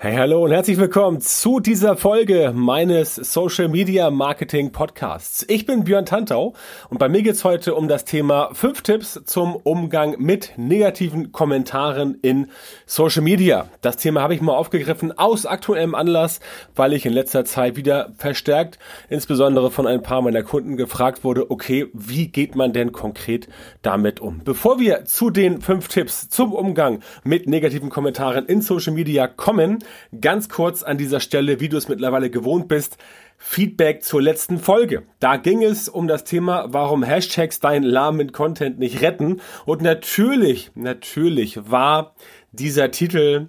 Hey, hallo und herzlich willkommen zu dieser Folge meines Social Media Marketing Podcasts. Ich bin Björn Tantau und bei mir geht's heute um das Thema fünf Tipps zum Umgang mit negativen Kommentaren in Social Media. Das Thema habe ich mal aufgegriffen aus aktuellem Anlass, weil ich in letzter Zeit wieder verstärkt, insbesondere von ein paar meiner Kunden gefragt wurde, okay, wie geht man denn konkret damit um? Bevor wir zu den fünf Tipps zum Umgang mit negativen Kommentaren in Social Media kommen, Ganz kurz an dieser Stelle, wie du es mittlerweile gewohnt bist, Feedback zur letzten Folge. Da ging es um das Thema, warum Hashtags deinen lahmen Content nicht retten. Und natürlich, natürlich war dieser Titel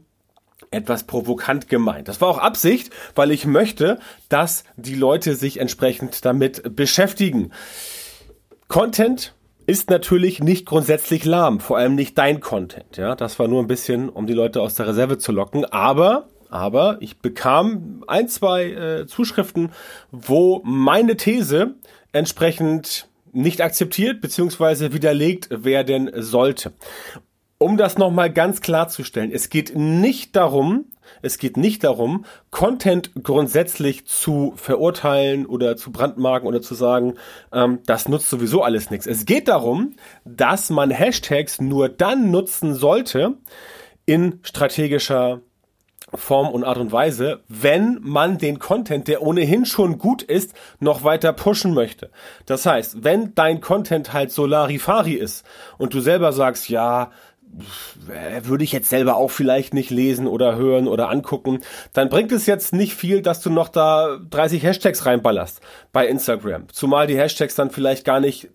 etwas provokant gemeint. Das war auch Absicht, weil ich möchte, dass die Leute sich entsprechend damit beschäftigen. Content ist natürlich nicht grundsätzlich lahm, vor allem nicht dein Content. Ja, das war nur ein bisschen, um die Leute aus der Reserve zu locken. Aber aber ich bekam ein, zwei äh, Zuschriften, wo meine These entsprechend nicht akzeptiert bzw. widerlegt werden sollte. Um das nochmal ganz klarzustellen, es geht nicht darum, es geht nicht darum, Content grundsätzlich zu verurteilen oder zu brandmarken oder zu sagen, ähm, das nutzt sowieso alles nichts. Es geht darum, dass man Hashtags nur dann nutzen sollte in strategischer Form und Art und Weise, wenn man den Content, der ohnehin schon gut ist, noch weiter pushen möchte. Das heißt, wenn dein Content halt Solarifari ist und du selber sagst, ja, würde ich jetzt selber auch vielleicht nicht lesen oder hören oder angucken, dann bringt es jetzt nicht viel, dass du noch da 30 Hashtags reinballerst bei Instagram. Zumal die Hashtags dann vielleicht gar nicht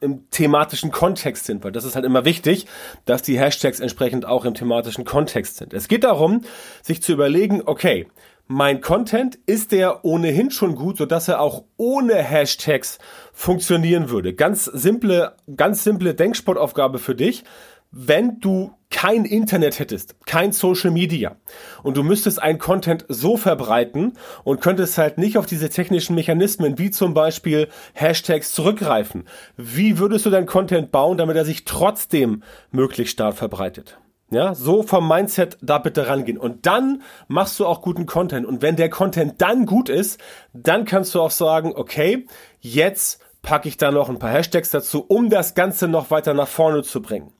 im thematischen Kontext sind, weil das ist halt immer wichtig, dass die Hashtags entsprechend auch im thematischen Kontext sind. Es geht darum, sich zu überlegen, okay, mein Content ist der ohnehin schon gut, so dass er auch ohne Hashtags funktionieren würde. Ganz simple, ganz simple Denksportaufgabe für dich wenn du kein Internet hättest, kein Social Media und du müsstest ein Content so verbreiten und könntest halt nicht auf diese technischen Mechanismen wie zum Beispiel Hashtags zurückgreifen, wie würdest du dein Content bauen, damit er sich trotzdem möglichst stark verbreitet? Ja, so vom Mindset da bitte rangehen. Und dann machst du auch guten Content. Und wenn der Content dann gut ist, dann kannst du auch sagen, okay, jetzt packe ich da noch ein paar Hashtags dazu, um das Ganze noch weiter nach vorne zu bringen.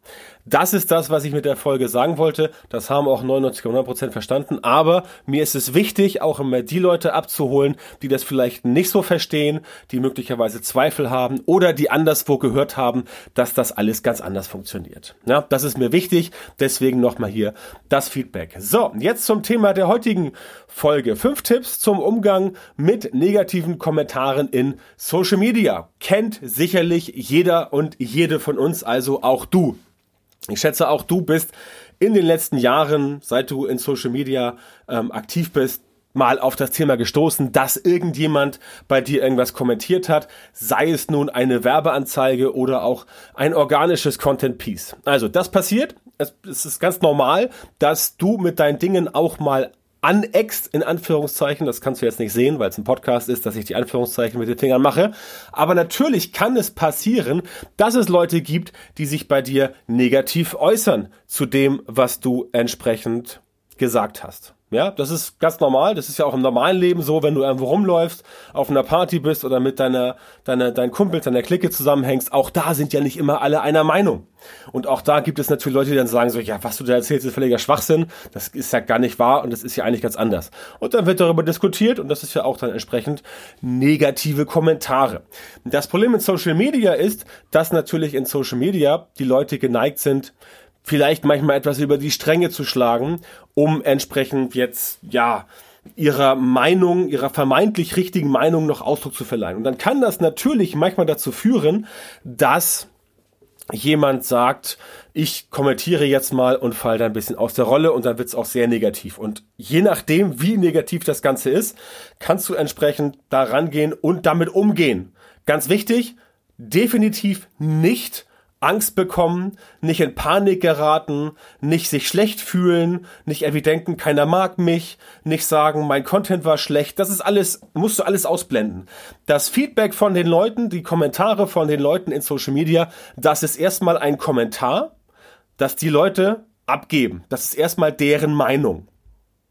Das ist das, was ich mit der Folge sagen wollte. Das haben auch 99,9% verstanden. Aber mir ist es wichtig, auch immer die Leute abzuholen, die das vielleicht nicht so verstehen, die möglicherweise Zweifel haben oder die anderswo gehört haben, dass das alles ganz anders funktioniert. Ja, das ist mir wichtig. Deswegen nochmal hier das Feedback. So, jetzt zum Thema der heutigen Folge. Fünf Tipps zum Umgang mit negativen Kommentaren in Social Media. Kennt sicherlich jeder und jede von uns, also auch du. Ich schätze auch du bist in den letzten Jahren, seit du in Social Media ähm, aktiv bist, mal auf das Thema gestoßen, dass irgendjemand bei dir irgendwas kommentiert hat, sei es nun eine Werbeanzeige oder auch ein organisches Content Piece. Also das passiert, es, es ist ganz normal, dass du mit deinen Dingen auch mal aneckst, in Anführungszeichen. Das kannst du jetzt nicht sehen, weil es ein Podcast ist, dass ich die Anführungszeichen mit den Fingern mache. Aber natürlich kann es passieren, dass es Leute gibt, die sich bei dir negativ äußern zu dem, was du entsprechend gesagt hast. Ja, das ist ganz normal. Das ist ja auch im normalen Leben so, wenn du irgendwo rumläufst, auf einer Party bist oder mit deiner, deiner, deinen Kumpels, deiner Clique zusammenhängst. Auch da sind ja nicht immer alle einer Meinung. Und auch da gibt es natürlich Leute, die dann sagen so, ja, was du da erzählst, ist völliger Schwachsinn. Das ist ja gar nicht wahr und das ist ja eigentlich ganz anders. Und dann wird darüber diskutiert und das ist ja auch dann entsprechend negative Kommentare. Das Problem in Social Media ist, dass natürlich in Social Media die Leute geneigt sind, vielleicht manchmal etwas über die Stränge zu schlagen, um entsprechend jetzt, ja, ihrer Meinung, ihrer vermeintlich richtigen Meinung noch Ausdruck zu verleihen. Und dann kann das natürlich manchmal dazu führen, dass jemand sagt, ich kommentiere jetzt mal und fall da ein bisschen aus der Rolle und dann wird es auch sehr negativ. Und je nachdem, wie negativ das Ganze ist, kannst du entsprechend da rangehen und damit umgehen. Ganz wichtig, definitiv nicht Angst bekommen, nicht in Panik geraten, nicht sich schlecht fühlen, nicht irgendwie denken, keiner mag mich, nicht sagen, mein Content war schlecht. Das ist alles, musst du alles ausblenden. Das Feedback von den Leuten, die Kommentare von den Leuten in Social Media, das ist erstmal ein Kommentar, das die Leute abgeben. Das ist erstmal deren Meinung.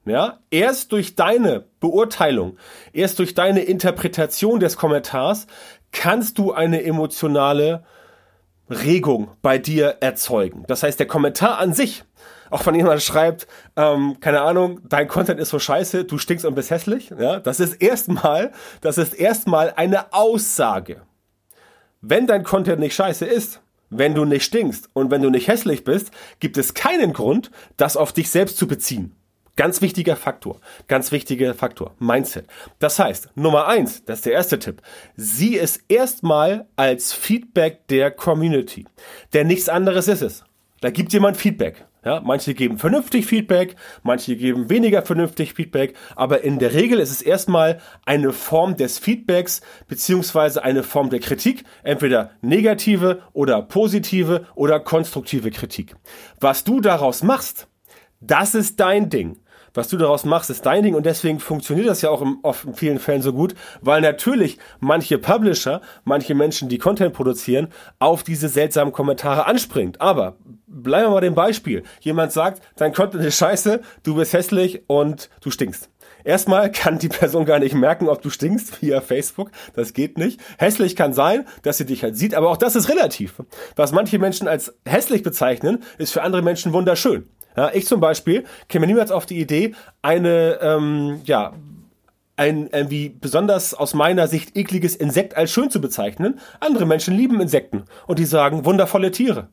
Ja, erst durch deine Beurteilung, erst durch deine Interpretation des Kommentars kannst du eine emotionale Regung bei dir erzeugen. Das heißt, der Kommentar an sich, auch wenn jemand schreibt, ähm, keine Ahnung, dein Content ist so scheiße, du stinkst und bist hässlich, ja, das ist erstmal, das ist erstmal eine Aussage. Wenn dein Content nicht scheiße ist, wenn du nicht stinkst und wenn du nicht hässlich bist, gibt es keinen Grund, das auf dich selbst zu beziehen. Ganz wichtiger Faktor, ganz wichtiger Faktor, Mindset. Das heißt, Nummer eins, das ist der erste Tipp, sieh es erstmal als Feedback der Community. Denn nichts anderes ist es. Da gibt jemand Feedback. Ja, manche geben vernünftig Feedback, manche geben weniger vernünftig Feedback, aber in der Regel ist es erstmal eine Form des Feedbacks beziehungsweise eine Form der Kritik, entweder negative oder positive oder konstruktive Kritik. Was du daraus machst, das ist dein Ding was du daraus machst, ist dein Ding und deswegen funktioniert das ja auch in, oft in vielen Fällen so gut, weil natürlich manche Publisher, manche Menschen, die Content produzieren, auf diese seltsamen Kommentare anspringt. Aber bleiben wir mal dem Beispiel. Jemand sagt, dein Content ist scheiße, du bist hässlich und du stinkst. Erstmal kann die Person gar nicht merken, ob du stinkst via Facebook. Das geht nicht. Hässlich kann sein, dass sie dich halt sieht, aber auch das ist relativ. Was manche Menschen als hässlich bezeichnen, ist für andere Menschen wunderschön. Ja, ich zum Beispiel käme niemals auf die Idee, eine, ähm, ja, ein irgendwie besonders aus meiner Sicht ekliges Insekt als schön zu bezeichnen. Andere Menschen lieben Insekten und die sagen wundervolle Tiere.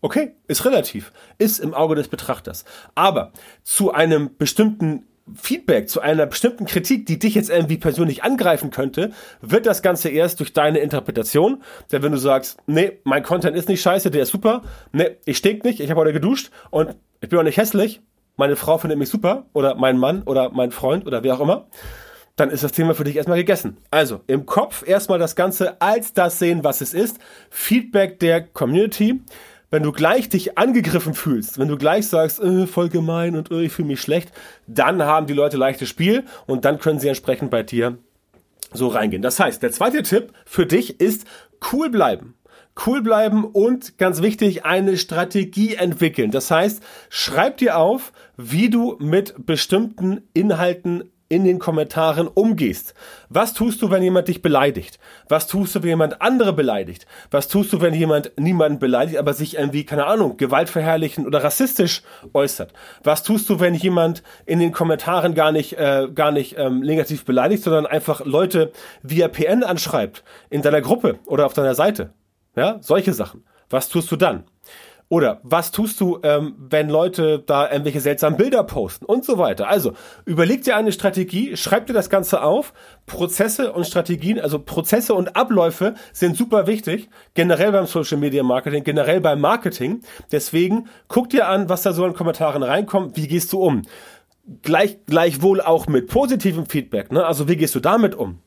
Okay, ist relativ, ist im Auge des Betrachters. Aber zu einem bestimmten Feedback, zu einer bestimmten Kritik, die dich jetzt irgendwie persönlich angreifen könnte, wird das Ganze erst durch deine Interpretation. Denn wenn du sagst, nee, mein Content ist nicht scheiße, der ist super, nee, ich stink nicht, ich habe heute geduscht und ich bin auch nicht hässlich, meine Frau findet mich super oder mein Mann oder mein Freund oder wer auch immer, dann ist das Thema für dich erstmal gegessen. Also im Kopf erstmal das Ganze als das sehen, was es ist. Feedback der Community. Wenn du gleich dich angegriffen fühlst, wenn du gleich sagst, äh, voll gemein und äh, ich fühle mich schlecht, dann haben die Leute leichtes Spiel und dann können sie entsprechend bei dir so reingehen. Das heißt, der zweite Tipp für dich ist cool bleiben cool bleiben und ganz wichtig, eine Strategie entwickeln. Das heißt, schreib dir auf, wie du mit bestimmten Inhalten in den Kommentaren umgehst. Was tust du, wenn jemand dich beleidigt? Was tust du, wenn jemand andere beleidigt? Was tust du, wenn jemand niemanden beleidigt, aber sich irgendwie, keine Ahnung, gewaltverherrlichen oder rassistisch äußert? Was tust du, wenn jemand in den Kommentaren gar nicht, äh, gar nicht ähm, negativ beleidigt, sondern einfach Leute via PN anschreibt in deiner Gruppe oder auf deiner Seite? Ja, solche Sachen. Was tust du dann? Oder was tust du, ähm, wenn Leute da irgendwelche seltsamen Bilder posten und so weiter? Also überleg dir eine Strategie, schreib dir das Ganze auf. Prozesse und Strategien, also Prozesse und Abläufe sind super wichtig, generell beim Social Media Marketing, generell beim Marketing. Deswegen guck dir an, was da so in Kommentaren reinkommt, wie gehst du um? Gleich, gleichwohl auch mit positivem Feedback, ne? Also wie gehst du damit um?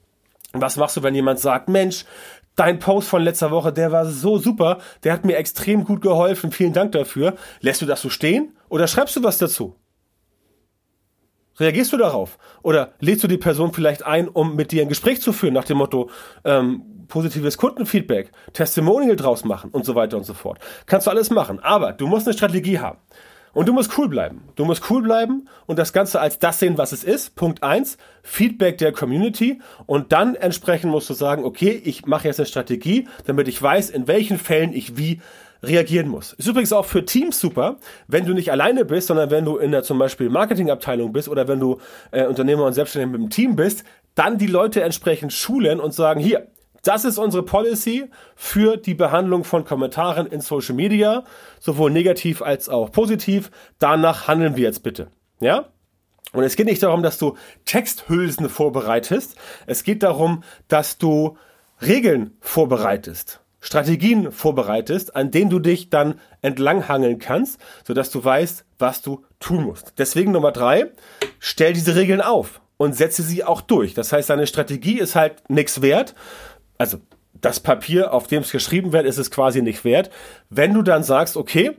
Was machst du, wenn jemand sagt, Mensch, dein Post von letzter Woche, der war so super, der hat mir extrem gut geholfen, vielen Dank dafür. Lässt du das so stehen oder schreibst du was dazu? Reagierst du darauf? Oder lädst du die Person vielleicht ein, um mit dir ein Gespräch zu führen, nach dem Motto, ähm, positives Kundenfeedback, Testimonial draus machen und so weiter und so fort. Kannst du alles machen, aber du musst eine Strategie haben. Und du musst cool bleiben. Du musst cool bleiben und das Ganze als das sehen, was es ist. Punkt eins Feedback der Community. Und dann entsprechend musst du sagen, okay, ich mache jetzt eine Strategie, damit ich weiß, in welchen Fällen ich wie reagieren muss. Ist übrigens auch für Teams super, wenn du nicht alleine bist, sondern wenn du in der zum Beispiel Marketingabteilung bist oder wenn du äh, Unternehmer und Selbstständiger mit dem Team bist, dann die Leute entsprechend schulen und sagen, hier, das ist unsere Policy für die Behandlung von Kommentaren in Social Media, sowohl negativ als auch positiv. Danach handeln wir jetzt bitte. Ja? Und es geht nicht darum, dass du Texthülsen vorbereitest. Es geht darum, dass du Regeln vorbereitest. Strategien vorbereitest, an denen du dich dann entlanghangeln kannst, sodass du weißt, was du tun musst. Deswegen Nummer drei, stell diese Regeln auf und setze sie auch durch. Das heißt, deine Strategie ist halt nichts wert, also das Papier, auf dem es geschrieben wird, ist es quasi nicht wert. Wenn du dann sagst, okay,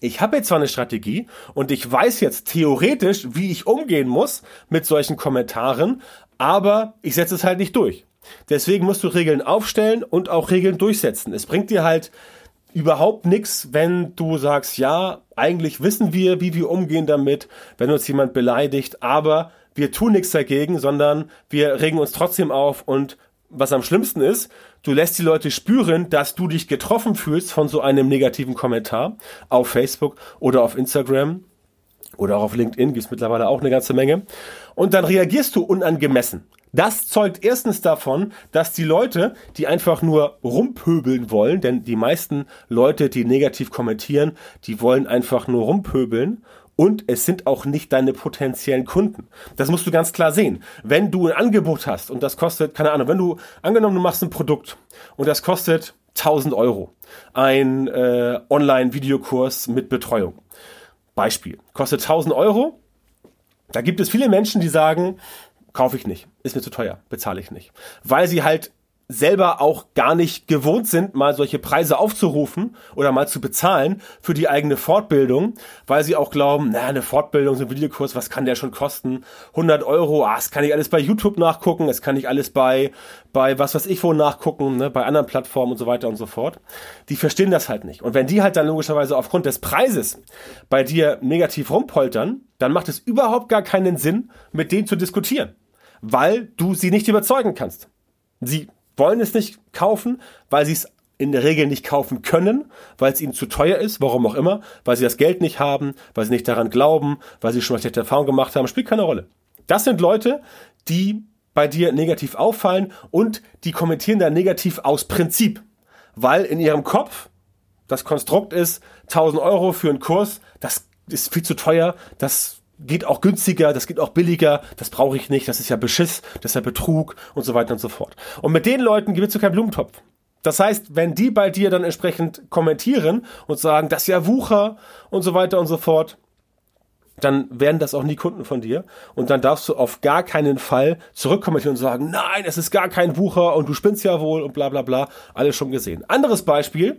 ich habe jetzt zwar eine Strategie und ich weiß jetzt theoretisch, wie ich umgehen muss mit solchen Kommentaren, aber ich setze es halt nicht durch. Deswegen musst du Regeln aufstellen und auch Regeln durchsetzen. Es bringt dir halt überhaupt nichts, wenn du sagst, ja, eigentlich wissen wir, wie wir umgehen damit, wenn uns jemand beleidigt, aber wir tun nichts dagegen, sondern wir regen uns trotzdem auf und was am schlimmsten ist, du lässt die Leute spüren, dass du dich getroffen fühlst von so einem negativen Kommentar auf Facebook oder auf Instagram oder auch auf LinkedIn, gibt es mittlerweile auch eine ganze Menge. Und dann reagierst du unangemessen. Das zeugt erstens davon, dass die Leute, die einfach nur rumpöbeln wollen, denn die meisten Leute, die negativ kommentieren, die wollen einfach nur rumpöbeln und es sind auch nicht deine potenziellen Kunden. Das musst du ganz klar sehen. Wenn du ein Angebot hast und das kostet, keine Ahnung, wenn du angenommen, du machst ein Produkt und das kostet 1000 Euro, ein äh, Online-Videokurs mit Betreuung. Beispiel, kostet 1000 Euro. Da gibt es viele Menschen, die sagen, kaufe ich nicht, ist mir zu teuer, bezahle ich nicht. Weil sie halt selber auch gar nicht gewohnt sind, mal solche Preise aufzurufen oder mal zu bezahlen für die eigene Fortbildung, weil sie auch glauben, na, eine Fortbildung, so ein Videokurs, was kann der schon kosten? 100 Euro, ah, das kann ich alles bei YouTube nachgucken, das kann ich alles bei, bei was weiß ich wo nachgucken, ne, bei anderen Plattformen und so weiter und so fort. Die verstehen das halt nicht. Und wenn die halt dann logischerweise aufgrund des Preises bei dir negativ rumpoltern, dann macht es überhaupt gar keinen Sinn, mit denen zu diskutieren weil du sie nicht überzeugen kannst. Sie wollen es nicht kaufen, weil sie es in der Regel nicht kaufen können, weil es ihnen zu teuer ist, warum auch immer, weil sie das Geld nicht haben, weil sie nicht daran glauben, weil sie schon mal schlechte Erfahrungen gemacht haben, spielt keine Rolle. Das sind Leute, die bei dir negativ auffallen und die kommentieren da negativ aus Prinzip, weil in ihrem Kopf das Konstrukt ist, 1000 Euro für einen Kurs, das ist viel zu teuer, das geht auch günstiger, das geht auch billiger, das brauche ich nicht, das ist ja Beschiss, das ist ja Betrug und so weiter und so fort. Und mit den Leuten gewinnst du keinen Blumentopf. Das heißt, wenn die bei dir dann entsprechend kommentieren und sagen, das ist ja Wucher und so weiter und so fort, dann werden das auch nie Kunden von dir. Und dann darfst du auf gar keinen Fall zurückkommentieren und sagen, nein, es ist gar kein Wucher und du spinnst ja wohl und bla bla bla. Alles schon gesehen. Anderes Beispiel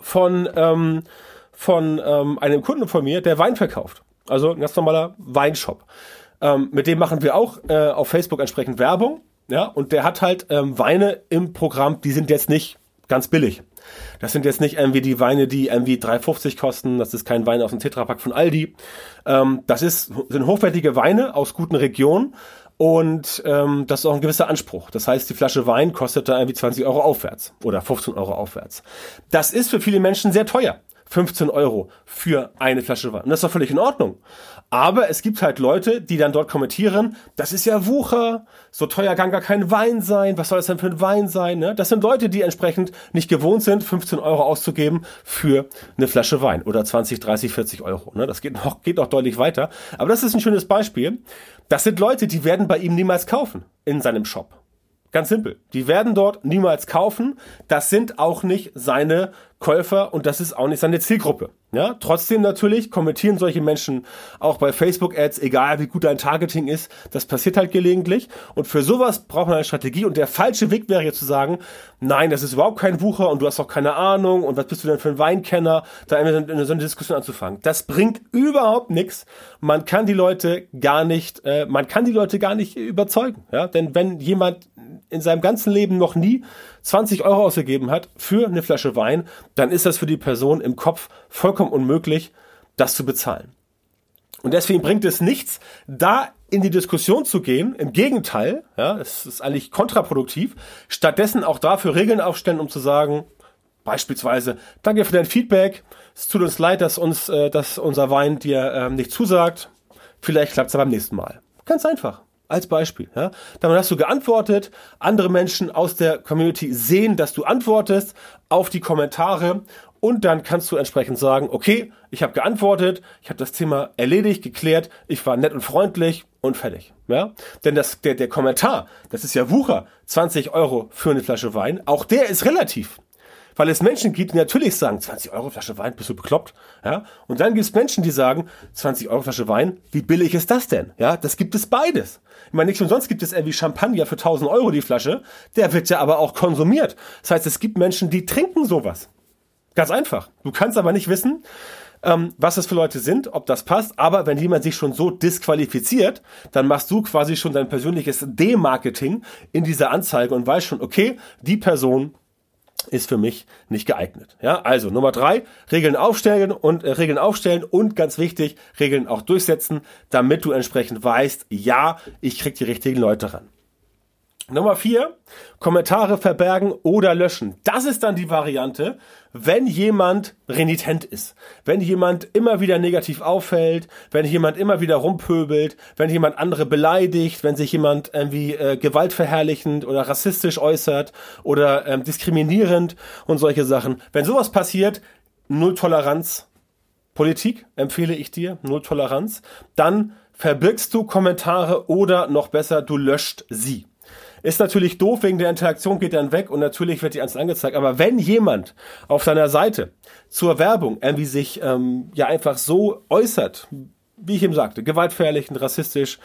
von, ähm, von ähm, einem Kunden von mir, der Wein verkauft. Also ein ganz normaler Weinshop. Ähm, mit dem machen wir auch äh, auf Facebook entsprechend Werbung. Ja, und der hat halt ähm, Weine im Programm, die sind jetzt nicht ganz billig. Das sind jetzt nicht irgendwie die Weine, die irgendwie 3,50 kosten. Das ist kein Wein aus dem Tetrapack von Aldi. Ähm, das ist, sind hochwertige Weine aus guten Regionen. Und ähm, das ist auch ein gewisser Anspruch. Das heißt, die Flasche Wein kostet da irgendwie 20 Euro aufwärts oder 15 Euro aufwärts. Das ist für viele Menschen sehr teuer. 15 Euro für eine Flasche Wein. Und das ist doch völlig in Ordnung. Aber es gibt halt Leute, die dann dort kommentieren, das ist ja Wucher, so teuer kann gar kein Wein sein, was soll das denn für ein Wein sein? Ne? Das sind Leute, die entsprechend nicht gewohnt sind, 15 Euro auszugeben für eine Flasche Wein oder 20, 30, 40 Euro. Ne? Das geht noch, geht noch deutlich weiter. Aber das ist ein schönes Beispiel. Das sind Leute, die werden bei ihm niemals kaufen in seinem Shop. Ganz simpel. Die werden dort niemals kaufen. Das sind auch nicht seine Käufer und das ist auch nicht seine Zielgruppe. Ja, trotzdem natürlich kommentieren solche Menschen auch bei Facebook Ads, egal wie gut dein Targeting ist. Das passiert halt gelegentlich. Und für sowas braucht man eine Strategie. Und der falsche Weg wäre jetzt zu sagen, nein, das ist überhaupt kein Wucher und du hast auch keine Ahnung und was bist du denn für ein Weinkenner, da in so eine Diskussion anzufangen. Das bringt überhaupt nichts. Man kann die Leute gar nicht, äh, man kann die Leute gar nicht überzeugen. Ja, denn wenn jemand in seinem ganzen Leben noch nie 20 Euro ausgegeben hat für eine Flasche Wein, dann ist das für die Person im Kopf vollkommen unmöglich, das zu bezahlen. Und deswegen bringt es nichts, da in die Diskussion zu gehen. Im Gegenteil, ja, es ist eigentlich kontraproduktiv. Stattdessen auch dafür Regeln aufstellen, um zu sagen, beispielsweise, danke für dein Feedback. Es tut uns leid, dass uns, äh, dass unser Wein dir ähm, nicht zusagt. Vielleicht klappt es beim nächsten Mal. Ganz einfach. Als Beispiel. Ja? Dann hast du geantwortet, andere Menschen aus der Community sehen, dass du antwortest auf die Kommentare und dann kannst du entsprechend sagen, okay, ich habe geantwortet, ich habe das Thema erledigt, geklärt, ich war nett und freundlich und fertig. Ja? Denn das, der, der Kommentar, das ist ja Wucher, 20 Euro für eine Flasche Wein, auch der ist relativ. Weil es Menschen gibt, die natürlich sagen, 20 Euro Flasche Wein, bist du bekloppt? Ja? Und dann gibt es Menschen, die sagen, 20 Euro Flasche Wein, wie billig ist das denn? Ja, das gibt es beides. Ich meine, nicht umsonst gibt es irgendwie Champagner für 1000 Euro die Flasche. Der wird ja aber auch konsumiert. Das heißt, es gibt Menschen, die trinken sowas. Ganz einfach. Du kannst aber nicht wissen, ähm, was das für Leute sind, ob das passt. Aber wenn jemand sich schon so disqualifiziert, dann machst du quasi schon dein persönliches Demarketing in dieser Anzeige und weißt schon, okay, die Person ist für mich nicht geeignet. Ja, also Nummer drei, Regeln aufstellen und äh, Regeln aufstellen und ganz wichtig, Regeln auch durchsetzen, damit du entsprechend weißt, ja, ich krieg die richtigen Leute ran. Nummer vier, Kommentare verbergen oder löschen. Das ist dann die Variante, wenn jemand renitent ist, wenn jemand immer wieder negativ auffällt, wenn jemand immer wieder rumpöbelt, wenn jemand andere beleidigt, wenn sich jemand irgendwie äh, gewaltverherrlichend oder rassistisch äußert oder ähm, diskriminierend und solche Sachen. Wenn sowas passiert, null Toleranz. Politik empfehle ich dir, null Toleranz. Dann verbirgst du Kommentare oder noch besser, du löscht sie. Ist natürlich doof, wegen der Interaktion geht dann weg und natürlich wird die einzeln angezeigt. Aber wenn jemand auf seiner Seite zur Werbung irgendwie sich ähm, ja einfach so äußert, wie ich eben sagte, gewaltverherrlichend, rassistisch,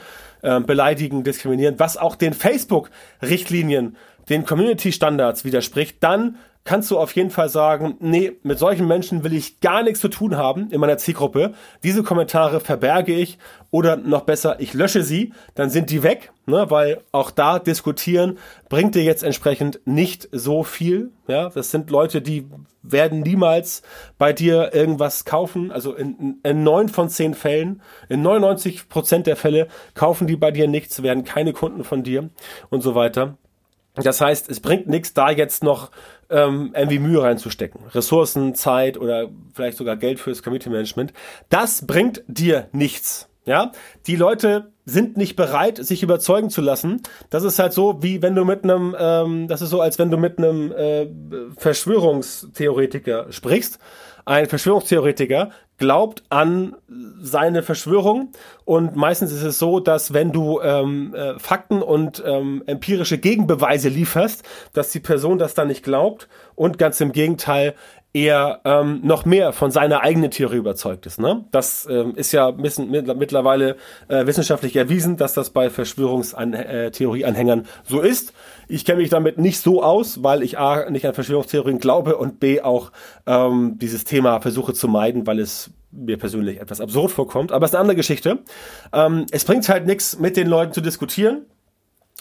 ähm, beleidigend, diskriminierend, was auch den Facebook-Richtlinien, den Community-Standards widerspricht, dann kannst du auf jeden Fall sagen, nee, mit solchen Menschen will ich gar nichts zu tun haben in meiner Zielgruppe. Diese Kommentare verberge ich oder noch besser, ich lösche sie, dann sind die weg, ne, weil auch da diskutieren bringt dir jetzt entsprechend nicht so viel. Ja, das sind Leute, die werden niemals bei dir irgendwas kaufen. Also in, neun von zehn Fällen, in 99 Prozent der Fälle kaufen die bei dir nichts, werden keine Kunden von dir und so weiter. Das heißt, es bringt nichts, da jetzt noch ähm, irgendwie Mühe reinzustecken. Ressourcen, Zeit oder vielleicht sogar Geld fürs Community Management. Das bringt dir nichts. Ja, die Leute sind nicht bereit, sich überzeugen zu lassen. Das ist halt so, wie wenn du mit einem, ähm, das ist so, als wenn du mit einem äh, Verschwörungstheoretiker sprichst. Ein Verschwörungstheoretiker glaubt an seine Verschwörung und meistens ist es so, dass wenn du ähm, äh, Fakten und ähm, empirische Gegenbeweise lieferst, dass die Person das dann nicht glaubt und ganz im Gegenteil er ähm, noch mehr von seiner eigenen Theorie überzeugt ist. Ne? Das ähm, ist ja bisschen, mittlerweile äh, wissenschaftlich erwiesen, dass das bei Verschwörungstheorieanhängern so ist. Ich kenne mich damit nicht so aus, weil ich A nicht an Verschwörungstheorien glaube und B auch ähm, dieses Thema versuche zu meiden, weil es mir persönlich etwas absurd vorkommt. Aber es ist eine andere Geschichte. Ähm, es bringt halt nichts, mit den Leuten zu diskutieren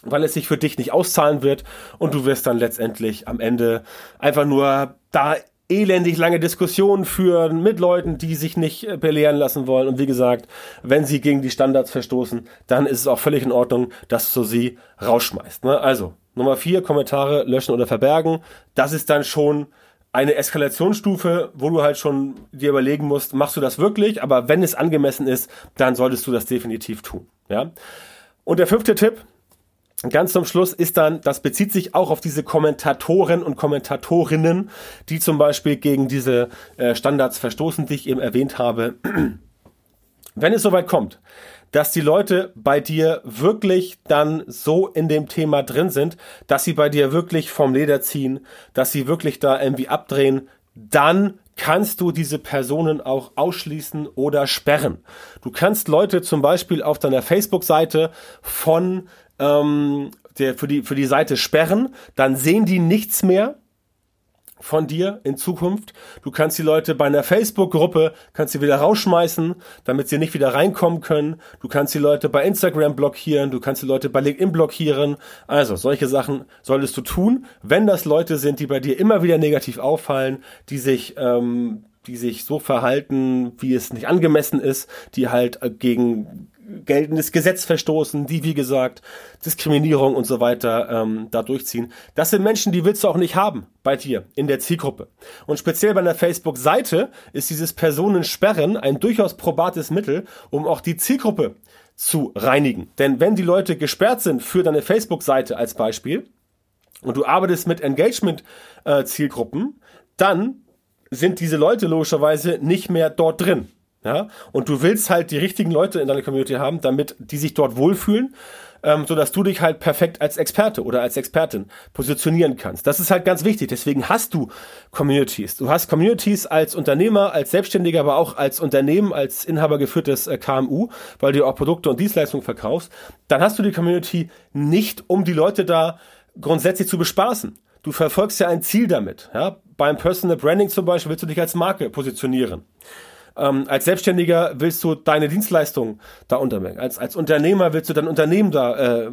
weil es sich für dich nicht auszahlen wird und du wirst dann letztendlich am Ende einfach nur da elendig lange Diskussionen führen mit Leuten, die sich nicht äh, belehren lassen wollen. Und wie gesagt, wenn sie gegen die Standards verstoßen, dann ist es auch völlig in Ordnung, dass du sie rausschmeißt. Ne? Also, Nummer vier, Kommentare löschen oder verbergen. Das ist dann schon eine Eskalationsstufe, wo du halt schon dir überlegen musst, machst du das wirklich? Aber wenn es angemessen ist, dann solltest du das definitiv tun. Ja? Und der fünfte Tipp, ganz zum Schluss ist dann, das bezieht sich auch auf diese Kommentatoren und Kommentatorinnen, die zum Beispiel gegen diese äh, Standards verstoßen, die ich eben erwähnt habe. Wenn es soweit kommt, dass die Leute bei dir wirklich dann so in dem Thema drin sind, dass sie bei dir wirklich vom Leder ziehen, dass sie wirklich da irgendwie abdrehen, dann kannst du diese Personen auch ausschließen oder sperren. Du kannst Leute zum Beispiel auf deiner Facebook-Seite von ähm, der, für, die, für die Seite sperren, dann sehen die nichts mehr von dir in Zukunft. Du kannst die Leute bei einer Facebook-Gruppe, kannst sie wieder rausschmeißen, damit sie nicht wieder reinkommen können. Du kannst die Leute bei Instagram blockieren, du kannst die Leute bei LinkedIn blockieren. Also solche Sachen solltest du tun, wenn das Leute sind, die bei dir immer wieder negativ auffallen, die sich ähm, die sich so verhalten, wie es nicht angemessen ist, die halt äh, gegen geltendes Gesetz verstoßen, die, wie gesagt, Diskriminierung und so weiter ähm, da durchziehen. Das sind Menschen, die willst du auch nicht haben bei dir in der Zielgruppe. Und speziell bei einer Facebook-Seite ist dieses Personensperren ein durchaus probates Mittel, um auch die Zielgruppe zu reinigen. Denn wenn die Leute gesperrt sind für deine Facebook-Seite als Beispiel und du arbeitest mit Engagement-Zielgruppen, äh, dann sind diese Leute logischerweise nicht mehr dort drin. Ja, und du willst halt die richtigen Leute in deiner Community haben, damit die sich dort wohlfühlen, ähm, so dass du dich halt perfekt als Experte oder als Expertin positionieren kannst. Das ist halt ganz wichtig. Deswegen hast du Communities. Du hast Communities als Unternehmer, als Selbstständiger, aber auch als Unternehmen, als inhabergeführtes äh, KMU, weil du auch Produkte und Dienstleistungen verkaufst. Dann hast du die Community nicht, um die Leute da grundsätzlich zu bespaßen. Du verfolgst ja ein Ziel damit. Ja? Beim Personal Branding zum Beispiel willst du dich als Marke positionieren. Ähm, als Selbstständiger willst du deine Dienstleistung da unterbringen. Als, als Unternehmer willst du dein Unternehmen da äh,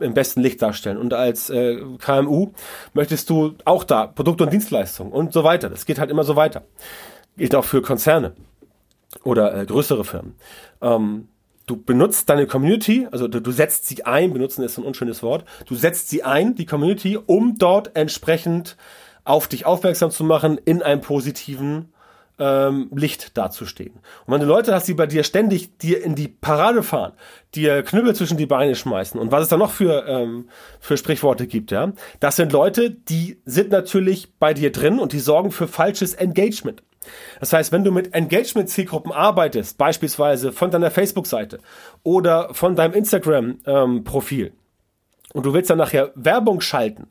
im besten Licht darstellen. Und als äh, KMU möchtest du auch da Produkte und Dienstleistungen und so weiter. Das geht halt immer so weiter. Geht auch für Konzerne oder äh, größere Firmen. Ähm, du benutzt deine Community, also du, du, setzt sie ein, benutzen ist ein unschönes Wort, du setzt sie ein, die Community, um dort entsprechend auf dich aufmerksam zu machen in einem positiven ähm, Licht dazustehen. Und wenn du Leute hast, die bei dir ständig dir in die Parade fahren, dir Knüppel zwischen die Beine schmeißen und was es da noch für, ähm, für Sprichworte gibt, ja, das sind Leute, die sind natürlich bei dir drin und die sorgen für falsches Engagement. Das heißt, wenn du mit Engagement-Zielgruppen arbeitest, beispielsweise von deiner Facebook-Seite oder von deinem Instagram-Profil, ähm, und du willst dann nachher Werbung schalten,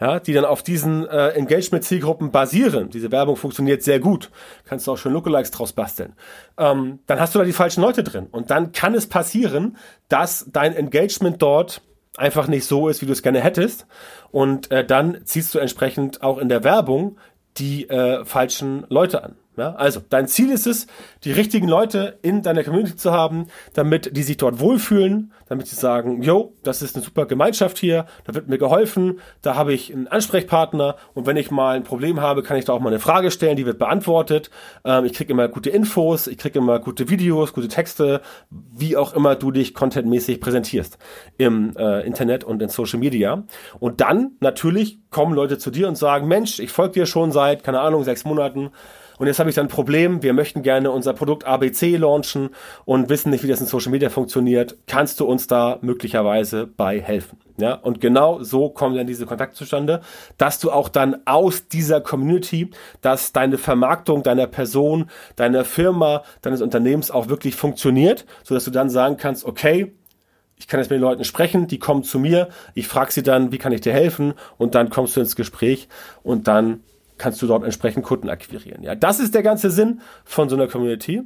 ja, die dann auf diesen äh, Engagement-Zielgruppen basieren. Diese Werbung funktioniert sehr gut. Kannst du auch schon Lookalikes draus basteln. Ähm, dann hast du da die falschen Leute drin. Und dann kann es passieren, dass dein Engagement dort einfach nicht so ist, wie du es gerne hättest. Und äh, dann ziehst du entsprechend auch in der Werbung die äh, falschen Leute an. Ja, also, dein Ziel ist es, die richtigen Leute in deiner Community zu haben, damit die sich dort wohlfühlen, damit sie sagen, yo, das ist eine super Gemeinschaft hier, da wird mir geholfen, da habe ich einen Ansprechpartner und wenn ich mal ein Problem habe, kann ich da auch mal eine Frage stellen, die wird beantwortet. Ähm, ich kriege immer gute Infos, ich kriege immer gute Videos, gute Texte, wie auch immer du dich contentmäßig präsentierst im äh, Internet und in Social Media. Und dann natürlich kommen Leute zu dir und sagen, Mensch, ich folge dir schon seit, keine Ahnung, sechs Monaten und jetzt habe ich dann ein Problem, wir möchten gerne unser Produkt ABC launchen und wissen nicht, wie das in Social Media funktioniert. Kannst du uns da möglicherweise bei helfen? Ja, und genau so kommen dann diese Kontakte zustande, dass du auch dann aus dieser Community, dass deine Vermarktung deiner Person, deiner Firma, deines Unternehmens auch wirklich funktioniert, so dass du dann sagen kannst, okay, ich kann jetzt mit den Leuten sprechen, die kommen zu mir, ich frage sie dann, wie kann ich dir helfen und dann kommst du ins Gespräch und dann kannst du dort entsprechend Kunden akquirieren. Ja, das ist der ganze Sinn von so einer Community.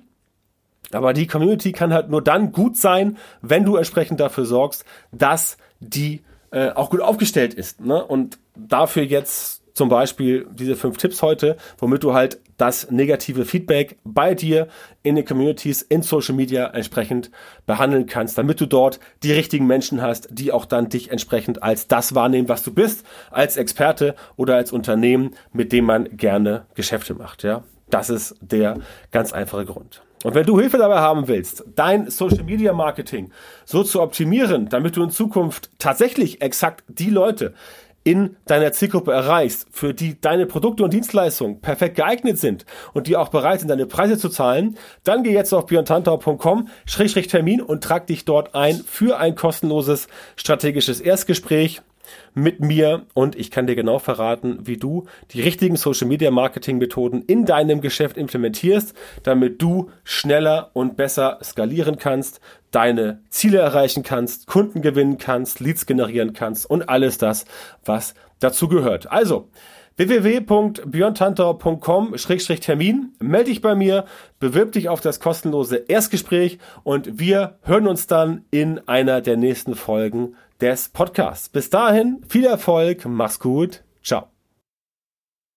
Aber die Community kann halt nur dann gut sein, wenn du entsprechend dafür sorgst, dass die äh, auch gut aufgestellt ist. Ne? Und dafür jetzt zum Beispiel diese fünf Tipps heute, womit du halt das negative Feedback bei dir in den Communities, in Social Media entsprechend behandeln kannst, damit du dort die richtigen Menschen hast, die auch dann dich entsprechend als das wahrnehmen, was du bist, als Experte oder als Unternehmen, mit dem man gerne Geschäfte macht. Ja, das ist der ganz einfache Grund. Und wenn du Hilfe dabei haben willst, dein Social Media Marketing so zu optimieren, damit du in Zukunft tatsächlich exakt die Leute in deiner Zielgruppe erreichst, für die deine Produkte und Dienstleistungen perfekt geeignet sind und die auch bereit sind, deine Preise zu zahlen, dann geh jetzt auf björntantau.com-termin und trag dich dort ein für ein kostenloses strategisches Erstgespräch mit mir. Und ich kann dir genau verraten, wie du die richtigen Social Media Marketing Methoden in deinem Geschäft implementierst, damit du schneller und besser skalieren kannst, deine Ziele erreichen kannst, Kunden gewinnen kannst, Leads generieren kannst und alles das, was dazu gehört. Also, www.björntantau.com-termin. Melde dich bei mir, bewirb dich auf das kostenlose Erstgespräch und wir hören uns dann in einer der nächsten Folgen des Podcasts. Bis dahin, viel Erfolg, mach's gut, ciao.